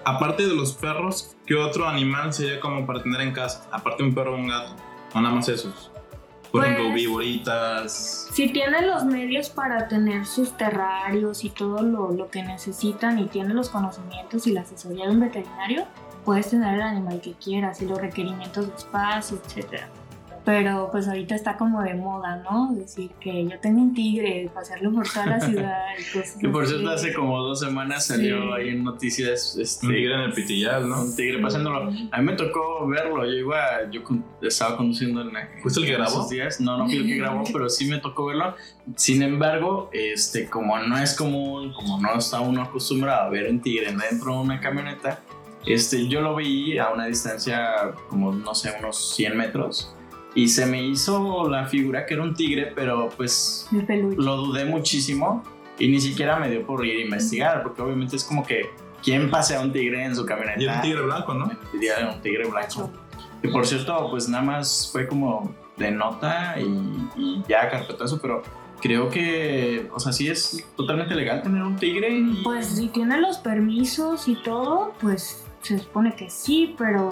aparte de los perros, ¿qué otro animal sería como para tener en casa? Aparte de un perro o un gato. O nada más esos. Por Pues- ejemplo, víboritas. Si tienen los medios para tener sus terrarios y todo lo, lo que necesitan y tienen los conocimientos y la asesoría de un veterinario, puedes tener el animal que quieras y los requerimientos de espacio, etc. Pero pues ahorita está como de moda, ¿no? Decir que yo tengo un tigre, pasearlo por toda la ciudad y cosas Que por cierto, hace como dos semanas salió Sí. ahí en noticias. Este, Un tigre en el pitillal, ¿no? Un tigre pasándolo. A mí me tocó verlo. Yo iba, yo estaba conduciendo en, ¿Fuiste el que grabó? días. No, no fui el que grabó, pero sí me tocó verlo. Sin embargo, este, como no es común, como no está uno acostumbrado a ver un tigre dentro de una camioneta, este, yo lo vi a una distancia como, no sé, unos 100 metros. Y se me hizo la figura que era un tigre, pero pues lo dudé muchísimo y ni siquiera me dio por ir a investigar, porque obviamente es como que, ¿quién pasea un tigre en su camioneta? Y era un tigre blanco, ¿no? Era un tigre blanco. Y por cierto, pues nada más fue como de nota y, y ya carpetazo, pero creo que, o sea, sí es totalmente legal tener un tigre. Y, Pues si tiene los permisos y todo, pues se supone que sí, pero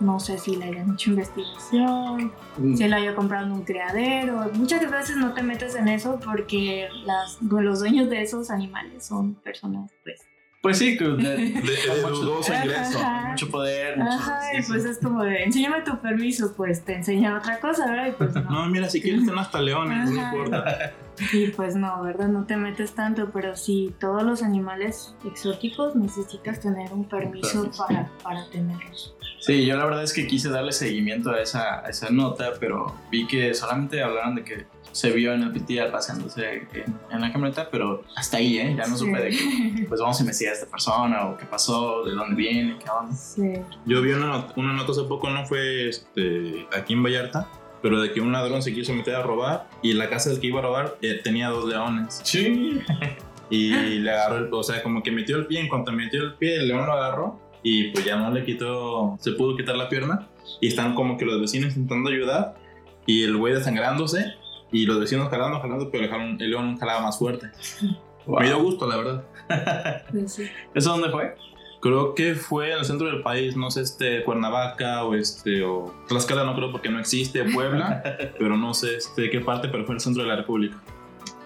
no sé si le hayan hecho investigación, Mm, si lo haya comprado en un criadero. Muchas veces no te metes en eso porque las, los dueños de esos animales son personas pues Pues sí, de, De, de dudoso ingreso. Ajá. mucho poder. mucho- Ajá, sí, y sí. pues es como de, enséñame tu permiso, pues te enseñan otra cosa, ¿verdad? Y pues no. No, mira, si quieres ten hasta leones, no importa. Y pues no, ¿verdad? No te metes tanto, pero sí, todos los animales exóticos necesitas tener un permiso Permiso. para, para tenerlos. Sí, yo la verdad es que quise darle seguimiento a esa, a esa nota, pero vi que solamente hablaron de que se vio en el PTR paseándose en, en la camioneta, pero hasta ahí, ¿eh? Ya no Sí. supe de que, pues vamos a investigar a esta persona o qué pasó, de dónde viene, qué onda. Sí. Yo vi una, una nota hace poco, no fue este, aquí en Vallarta, pero de que un ladrón se quiso meter a robar y la casa del que iba a robar eh, tenía dos leones. Sí. Y le agarró, el, o sea, como que metió el pie. En cuanto metió el pie, el león lo agarró y pues ya no le quitó, se pudo quitar la pierna. Y están como que los vecinos intentando ayudar y el güey desangrándose y los vecinos jalando, jalando, pero el, león jalaba más fuerte. Me dio gusto, la verdad. Sí. ¿Eso dónde fue? Creo que fue en el centro del país, no sé, este, Cuernavaca o este, o Tlaxcala no creo porque no existe, Puebla, pero no sé este, qué parte, pero fue en el centro de la República.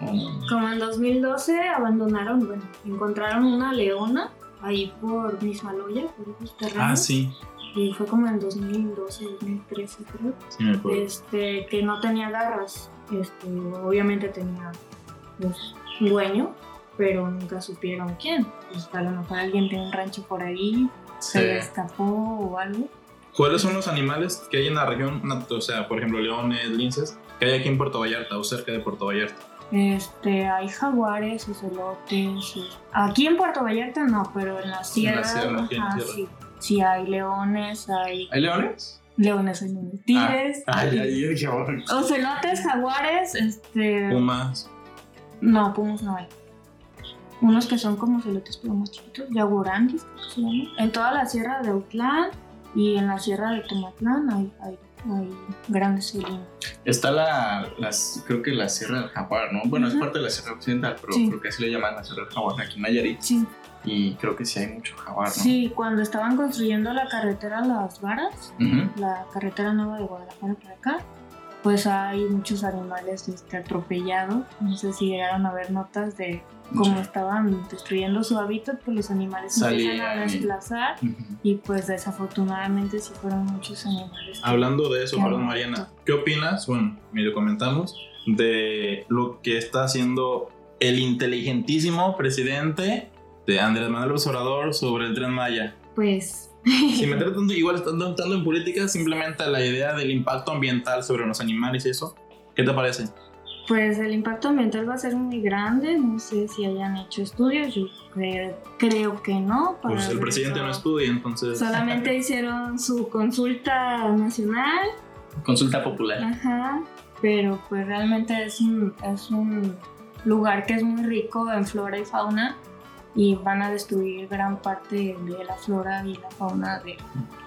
Mm, Como en 2012 abandonaron, bueno, encontraron una leona ahí por Mismaloya, por esos terrenos. Ah, sí, Y fue como en 2012, 2013 creo. sí me acuerdo. Este, que no tenía garras. Este, obviamente tenía pues, dueño, pero nunca supieron quién. Pues a lo mejor alguien tiene un rancho por ahí, se le sí. escapó o algo. ¿Cuáles son los animales que hay en la región? O sea, por ejemplo, leones, linces, que hay aquí en Puerto Vallarta o cerca de Puerto Vallarta. Este, hay jaguares, ocelotes. Aquí en Puerto Vallarta no, pero en la sierra, sierra, aquí en ajá, sierra. sí. Sí hay leones, hay ¿Hay leones? Leones, hay leones, tigres, Ah, oh, ocelotes, jaguares, este, Pumas. no, pumas no hay. Unos que son como ocelotes pero más chiquitos, yaguaranguis, creo que se llaman. En toda la sierra de Autlán y en la sierra de Tomatlán hay, hay, hay grandes felinos. Está la, las, creo que la Sierra del Jaguar, ¿no? Bueno, es parte de la Sierra Occidental, pero Sí. creo que así le llaman la Sierra del Jaguar aquí en Nayarit. Sí, Y creo que sí hay mucho jaguar, ¿no? sí, cuando estaban construyendo la carretera Las Varas, Ujú. la carretera nueva de Guadalajara para acá, pues hay muchos animales este, atropellados. No sé si llegaron a ver notas de cómo Sí. estaban destruyendo su hábitat, pues los animales se empiezan a desplazar Ujú. y pues desafortunadamente sí fueron muchos animales. Hablando de eso, perdón. Mariana, ¿qué opinas? Bueno, medio comentamos de lo que está haciendo el inteligentísimo presidente de Andrés Manuel López Obrador sobre el tren Maya. Pues Sin meter tanto, igual estando tanto en política, simplemente la idea del impacto ambiental sobre los animales y eso, ¿qué te parece? Pues el impacto ambiental va a ser muy grande, no sé si hayan hecho estudios, yo creo, creo que no. para Pues el presidente eso. no estudia, entonces... Solamente hicieron su consulta nacional, Consulta popular. ajá, pero pues realmente es un, es un lugar que es muy rico en flora y fauna y van a destruir gran parte de la flora y la fauna de,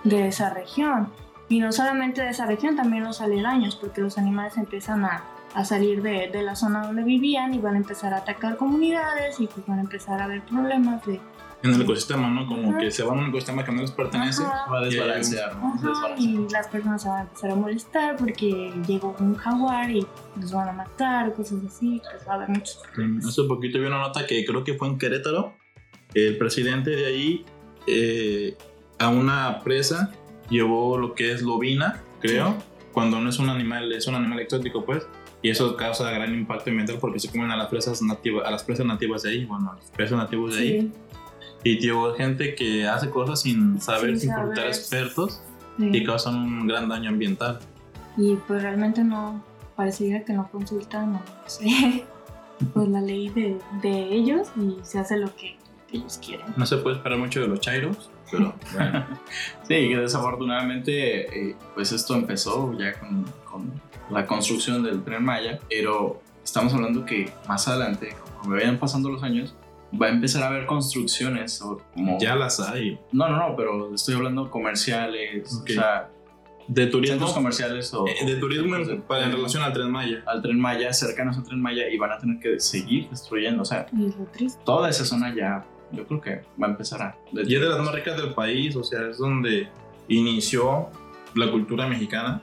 de esa región. Y no solamente de esa región, también los aledaños, porque los animales empiezan a, a salir de, de la zona donde vivían y van a empezar a atacar comunidades y pues van a empezar a haber problemas de... En el ecosistema, ¿no? Como Ajá. que se van a un ecosistema que no les pertenece. Ajá. Va a desbalancear, ¿no? Ajá, Desbalancear. y las personas se van a empezar a molestar porque llegó un jaguar y los van a matar, cosas así, pues va a haber muchos problemas. Hace poquito vi una nota que creo que fue en Querétaro. El presidente de ahí eh, a una presa llevó lo que es lobina, creo, cuando no es un animal, es un animal exótico, pues. Y eso causa gran impacto ambiental porque se comen a las presas nativas, a las presas nativas de ahí, bueno, a los presas nativos de ahí. Sí, Y tío, gente que hace cosas sin saber, sin, consultar expertos sí. y causan un gran daño ambiental. Y pues realmente no, parecería que no consultan, no sé, pues la ley de, de ellos y se hace lo que, ellos quieren. No se puede esperar mucho de los chairos, pero bueno. Sí, que desafortunadamente, eh, pues esto empezó ya con, con la construcción del tren Maya, pero estamos hablando que más adelante, conforme vayan pasando los años, va a empezar a haber construcciones o como... ya las hay. No, no, no, pero estoy hablando comerciales, Ok. o sea, De centros turismo, comerciales o... eh, de turismo en, para, en relación al Tren Maya. al tren Maya, cercanos al tren Maya, y van a tener que seguir destruyendo, o sea, Y es lo triste. toda esa zona ya, yo creo que va a empezar a... Y es de las más ricas del país, o sea, es donde inició la cultura mexicana,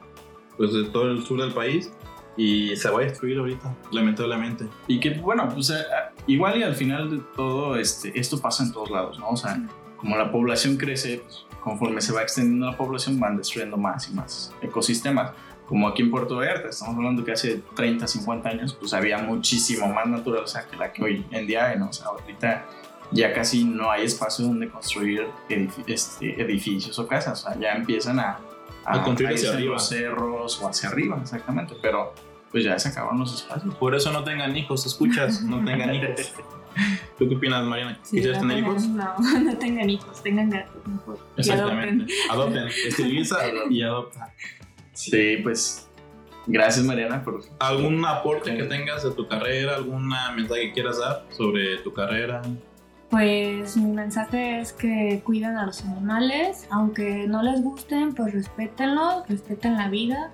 pues de todo el sur del país, y se va a destruir ahorita, lamentablemente. Y que, bueno, pues eh, igual y al final de todo, este, esto pasa en todos lados, ¿no? O sea, como la población crece, pues, conforme se va extendiendo la población, van destruyendo más y más ecosistemas. Como aquí en Puerto Vallarta, estamos hablando que hace 30, 50 años, pues había muchísimo más naturaleza que la que hoy en día hay, ¿no? O sea, ahorita ya casi no hay espacio donde construir este, edificios o casas, o sea, ya empiezan a, a, construir hacia arriba. los cerros o hacia arriba, exactamente, pero pues ya se acaban los espacios. Por eso no tengan hijos, escuchas, no tengan hijos. ¿Tú qué opinas, Mariana? Sí, ¿Quisieras no tener tengan- hijos? No, no tengan hijos, tengan gatos mejor. Y Exactamente. adopten. Adopten. Estiliza y adopta. Sí, pues gracias Mariana por... ¿Algún aporte que tengas de tu carrera? ¿Alguna mensaje que quieras dar sobre tu carrera? Pues mi mensaje es que cuiden a los animales, aunque no les gusten, pues respétenlos, respeten la vida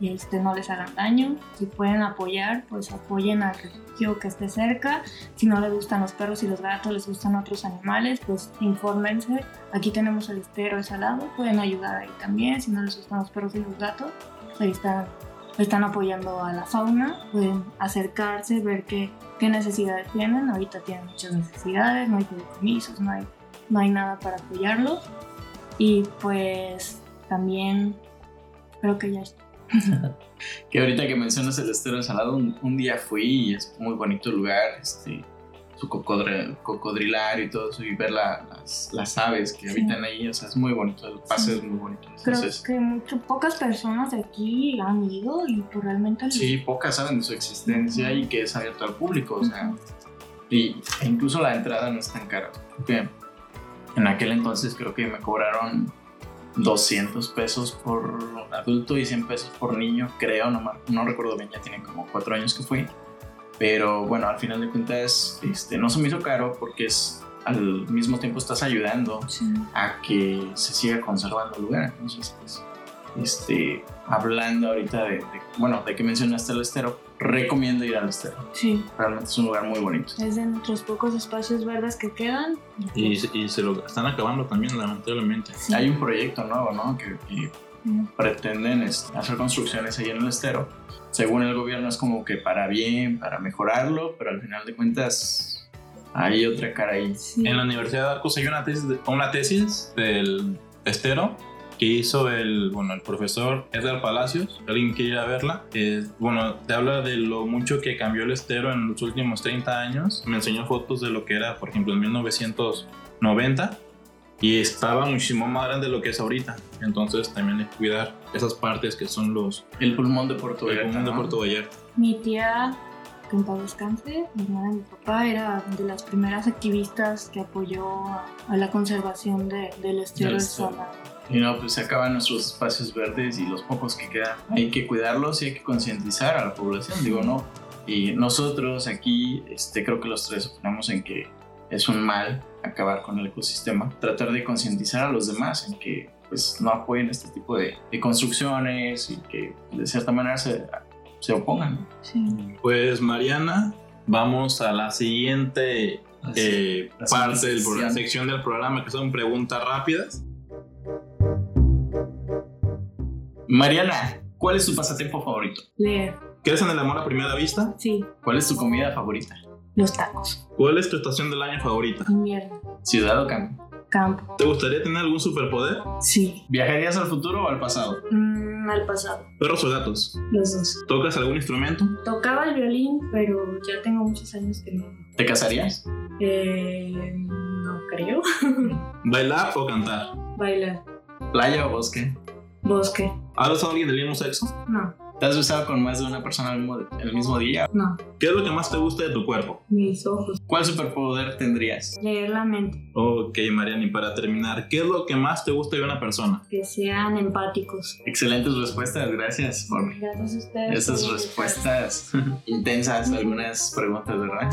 y este, no les hagan daño. Si pueden apoyar, pues apoyen al refugio que esté cerca. Si no les gustan los perros y los gatos, les gustan otros animales, pues infórmense. Aquí tenemos el estero ese al lado, pueden ayudar ahí también. Si no les gustan los perros y los gatos, pues ahí están, están apoyando a la fauna. Pueden acercarse, ver qué, qué necesidades tienen. Ahorita tienen muchas necesidades, no hay permisos, no hay, no hay nada para apoyarlos. Y pues también creo que ya está. Que ahorita que mencionas el estero del salado, un, un día fui y es muy bonito lugar, este, su cocodre- cocodrilario y todo eso, y ver la- las, las aves que Sí. habitan ahí, o sea, es muy bonito, el pase Sí. es muy bonito. Creo Entonces, que mucho, pocas personas de aquí han ido y pues realmente sí, pocas saben de su existencia y que es abierto al público, o sea, y e incluso la entrada no es tan cara. Porque en aquel entonces creo que me cobraron 200 pesos por adulto y 100 pesos por niño, creo, no, no recuerdo bien, ya tiene como 4 años que fui. Pero bueno, al final de cuentas este, no se me hizo caro porque es, al mismo tiempo estás ayudando Sí. a que se siga conservando el lugar. Entonces, pues, este, hablando ahorita de, de- bueno, de que mencionaste el estero, recomiendo ir al estero. Sí, Realmente es un lugar muy bonito. es de nuestros pocos espacios verdes que quedan. Y, y se lo están acabando también, lamentablemente. sí. Hay un proyecto nuevo, ¿no? Que, que. Pretenden hacer construcciones ahí en el estero. Según el gobierno es como que para bien, para mejorarlo, pero al final de cuentas hay otra cara ahí. Sí. En la Universidad de Arcos hay una tesis, de- una tesis del estero que hizo el, bueno, el profesor Edgar Palacios. Alguien quiere ir a verla. Eh, bueno, te habla de lo mucho que cambió el estero en los últimos 30 años. Me enseñó fotos de lo que era, por ejemplo, en 1990. Y estaba muchísimo más grande de lo que es ahorita. Entonces también hay que cuidar esas partes que son los El pulmón de Puerto el Vallarta. común de ¿no? Puerto Vallarta. Mi tía, que en paz descanse, mi hermana y mi papá, era de las primeras activistas que apoyó a, a la conservación de- del estero estero. Salado. Y no, pues se acaban nuestros espacios verdes y los pocos que quedan. Hay que cuidarlos y hay que concientizar a la población, digo, ¿no? Y nosotros aquí, este, creo que los tres opinamos en que es un mal acabar con el ecosistema. Tratar de concientizar a los demás en que pues no apoyen este tipo de, de construcciones y que de cierta manera se, se opongan. Sí. Pues Mariana, vamos a la siguiente eh, La parte del sección. programa, sección del programa que son preguntas rápidas. Mariana, ¿cuál es tu pasatiempo favorito? Leer, ¿Crees en el amor a primera vista? sí, ¿Cuál es tu comida favorita? Los tacos, ¿Cuál es tu estación del año favorita? invierno, ¿Ciudad o campo? campo, ¿Te gustaría tener algún superpoder? sí, ¿Viajarías al futuro o al pasado? Mm, al pasado, ¿Perros o gatos? los dos. ¿Tocas algún instrumento? Tocaba el violín, pero ya tengo muchos años que no. ¿Te casarías? Eh, no creo. ¿Bailar o cantar? Bailar, ¿Playa o bosque? bosque, ¿Has besado a alguien del mismo sexo? no, ¿Te has besado con más de una persona al mismo, el mismo día? no, ¿Qué es lo que más te gusta de tu cuerpo? mis ojos, ¿Cuál superpoder tendrías? leer la mente, Ok, Mariana, y para terminar, ¿qué es lo que más te gusta de una persona? que sean empáticos. Excelentes respuestas, gracias por Gracias a ustedes. esas respuestas intensas, algunas preguntas, ¿verdad?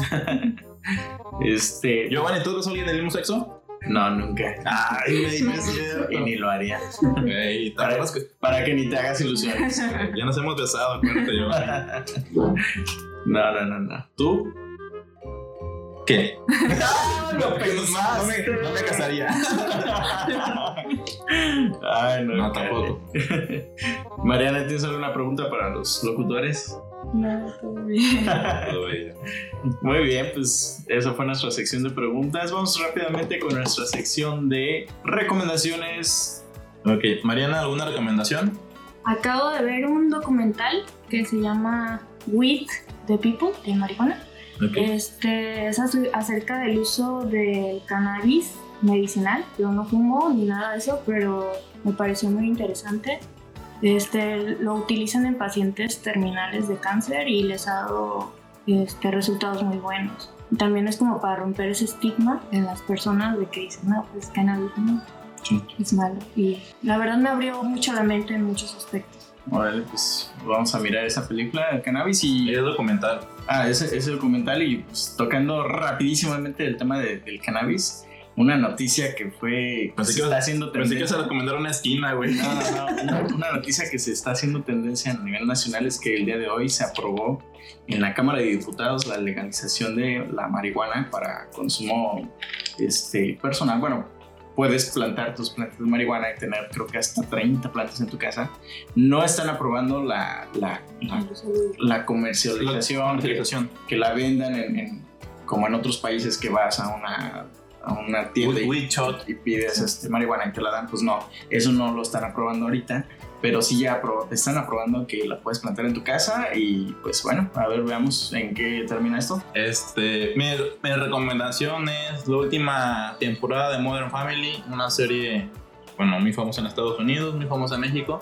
este, yo, Giovanni, ¿tú eres alguien del mismo sexo? No, nunca. Ay, no es cierto. Y ni lo haría. ¿te Para, que para que ni te hagas ilusiones. ya nos hemos besado, acuérdate, Giovanni. No, no, no, no. ¿Tú? ¿Qué? lo No me, no me casaría. Ay, no. No, tampoco. Mariana, ¿tienes alguna pregunta para los locutores? No, todo bien. Todo bello. Muy bien, pues esa fue nuestra sección de preguntas. Vamos rápidamente con nuestra sección de recomendaciones. Ok, Mariana, ¿alguna recomendación? Acabo de ver un documental que se llama Weed the People de marihuana. Ok. Este es ace- acerca del uso del cannabis medicinal. Yo no fumo ni nada de eso, pero me pareció muy interesante. Este, lo utilizan en pacientes terminales de cáncer y les ha dado este, resultados muy buenos. También es como para romper ese estigma en las personas de que dicen, no, pues cannabis no, Sí. es malo. Y la verdad me abrió mucho la mente en muchos aspectos. Órale, pues vamos a mirar esa película de cannabis y... Es documental. Ah, ese es el documental y pues, tocando rapidísimamente el tema de- del cannabis. Una noticia que fue... Pensé se que está haciendo Pensé que tendencia. se recomendar una esquina, güey. No, no, no. Una, noticia que se está haciendo tendencia a nivel nacional es que el día de hoy se aprobó en la Cámara de Diputados la legalización de la marihuana para consumo este, personal. Bueno, puedes plantar tus plantas de marihuana y tener creo que hasta 30 plantas en tu casa. No están aprobando la, la, la, la comercialización, que, Comercialización. que la vendan en, en- como en otros países que vas a una, a una tienda y- y pides este, marihuana y te la dan, pues no, eso no lo están aprobando ahorita, pero sí ya apro- están aprobando que la puedes plantar en tu casa y pues bueno, a ver, veamos en qué termina esto. Este, mi, mi recomendación es la última temporada de Modern Family, una serie, bueno, muy famosa en Estados Unidos, muy famosa en México.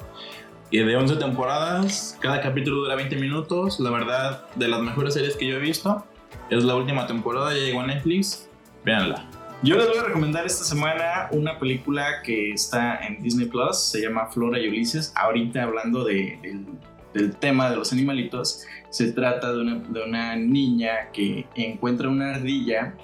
Y de 11 temporadas, cada capítulo dura 20 minutos. La verdad, de las mejores series que yo he visto, es la última temporada, ya llegó a Netflix. Véanla. Yo les voy a recomendar esta semana una película que está en Disney Plus, se llama Flora y Ulises. Ahorita hablando de- del, del tema de los animalitos, se trata de una, de una niña que encuentra una ardilla,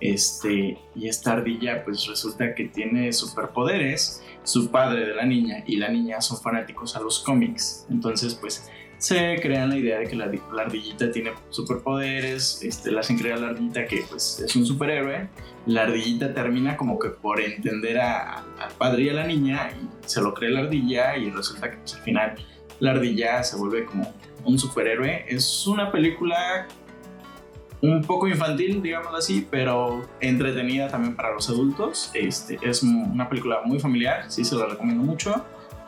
este, y esta ardilla pues resulta que tiene superpoderes. Su padre de la niña y la niña son fanáticos a los cómics, entonces pues se crean la idea de que la, la ardillita tiene superpoderes, este, le hacen creer a la ardillita que pues es un superhéroe la ardillita termina como que por entender a- al padre y a la niña y se lo cree la ardilla y resulta que pues, al final la ardilla se vuelve como un superhéroe. Es una película un poco infantil, digámoslo así, pero entretenida también para los adultos. Este, es una película muy familiar, sí se la recomiendo mucho.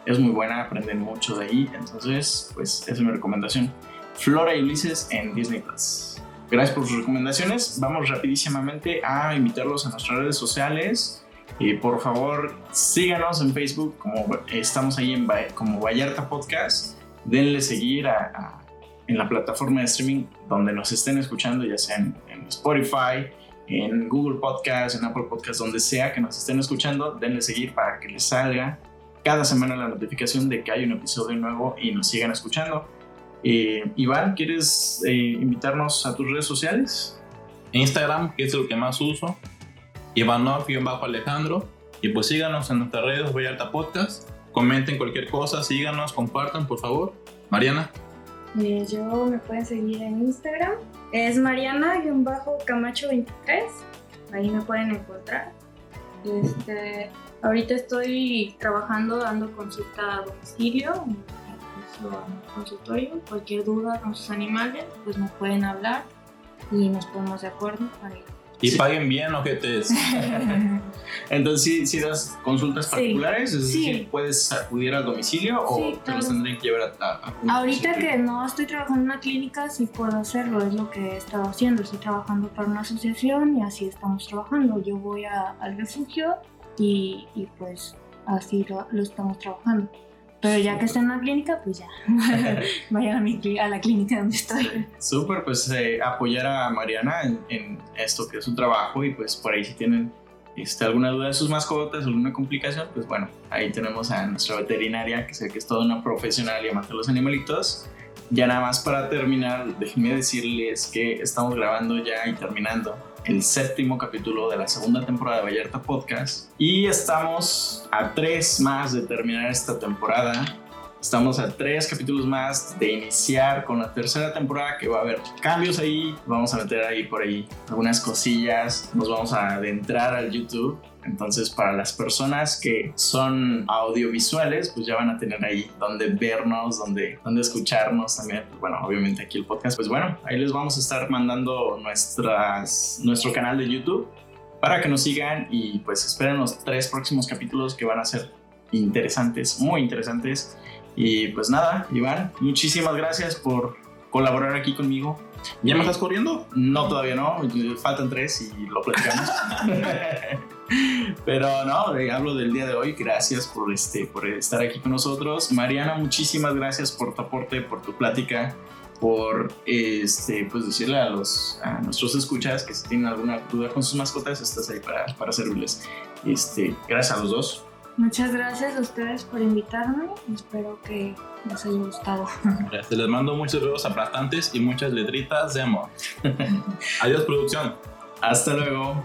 Es muy buena, aprenden mucho de ahí. Entonces, pues esa es mi recomendación. Flora y Ulises en Disney Plus. Gracias por sus recomendaciones. Vamos rapidísimamente a invitarlos a nuestras redes sociales. Y por favor, síganos en Facebook, como estamos ahí en como Vallarta Podcast. Denle seguir a- a- en la plataforma de streaming donde nos estén escuchando, ya sea en, en Spotify, en Google Podcast, en Apple Podcast, donde sea que nos estén escuchando. Denle seguir para que les salga cada semana la notificación de que hay un episodio nuevo y nos sigan escuchando. Eh, Iván, ¿quieres eh, invitarnos a tus redes sociales? Instagram, que es lo que más uso. Ivanov-Alejandro. Y pues síganos en nuestras redes, Vallarta Podcast. Comenten cualquier cosa, síganos, compartan, por favor. Mariana. Eh, yo me pueden seguir en Instagram. Es Mariana-Camacho23. Ahí me pueden encontrar. Este, ahorita estoy trabajando dando consulta a domicilio, en consultorio. Cualquier duda con sus animales, pues nos pueden hablar y nos ponemos de acuerdo para ir. Y Sí. paguen bien, ojetes. Entonces, ¿sí, sí das consultas particulares? Es decir, ¿puedes acudir al domicilio o te los tendrían que llevar a, a- Ahorita que no estoy trabajando en una clínica, sí puedo hacerlo, es lo que he estado haciendo. Estoy trabajando para una asociación y así estamos trabajando. Yo voy a- al refugio y, y pues así lo, lo estamos trabajando. Pero ya que está en la clínica, pues ya. Vayan a, mi cli- a la clínica donde estoy. Súper, pues eh, apoyar a Mariana en, en esto que es su trabajo y pues por ahí si tienen este, alguna duda de sus mascotas, alguna complicación, pues bueno, ahí tenemos a nuestra veterinaria que sé que es toda una profesional y amante de los animalitos. Ya nada más para terminar, déjenme decirles que estamos grabando ya y terminando el séptimo capítulo de la segunda temporada de Vallarta Podcast y estamos a tres más de terminar esta temporada. Estamos a tres capítulos más de iniciar con la tercera temporada que va a haber cambios ahí. Vamos a meter ahí por ahí algunas cosillas. Nos vamos a adentrar al YouTube. Entonces, para las personas que son audiovisuales, pues ya van a tener ahí donde vernos, donde, donde escucharnos también. Bueno, obviamente aquí el podcast. Pues bueno, ahí les vamos a estar mandando nuestras, nuestro canal de YouTube para que nos sigan y pues esperen los tres próximos capítulos que van a ser interesantes, muy interesantes. Y pues nada, Iván, muchísimas gracias por colaborar aquí conmigo. ¿Ya me estás corriendo? No, todavía no. Faltan tres y lo platicamos. Pero no, hablo del día de hoy. Gracias por, este, por estar aquí con nosotros. Mariana, muchísimas gracias por tu aporte, por tu plática, por este, pues decirle a, los, a nuestros escuchas que si tienen alguna duda con sus mascotas, estás ahí para, para servirles. Este, gracias a los dos. Muchas gracias a ustedes por invitarme. Espero que les haya gustado. Gracias. Les mando muchos besos aplastantes y muchas letritas de amor. Adiós, producción. Hasta luego.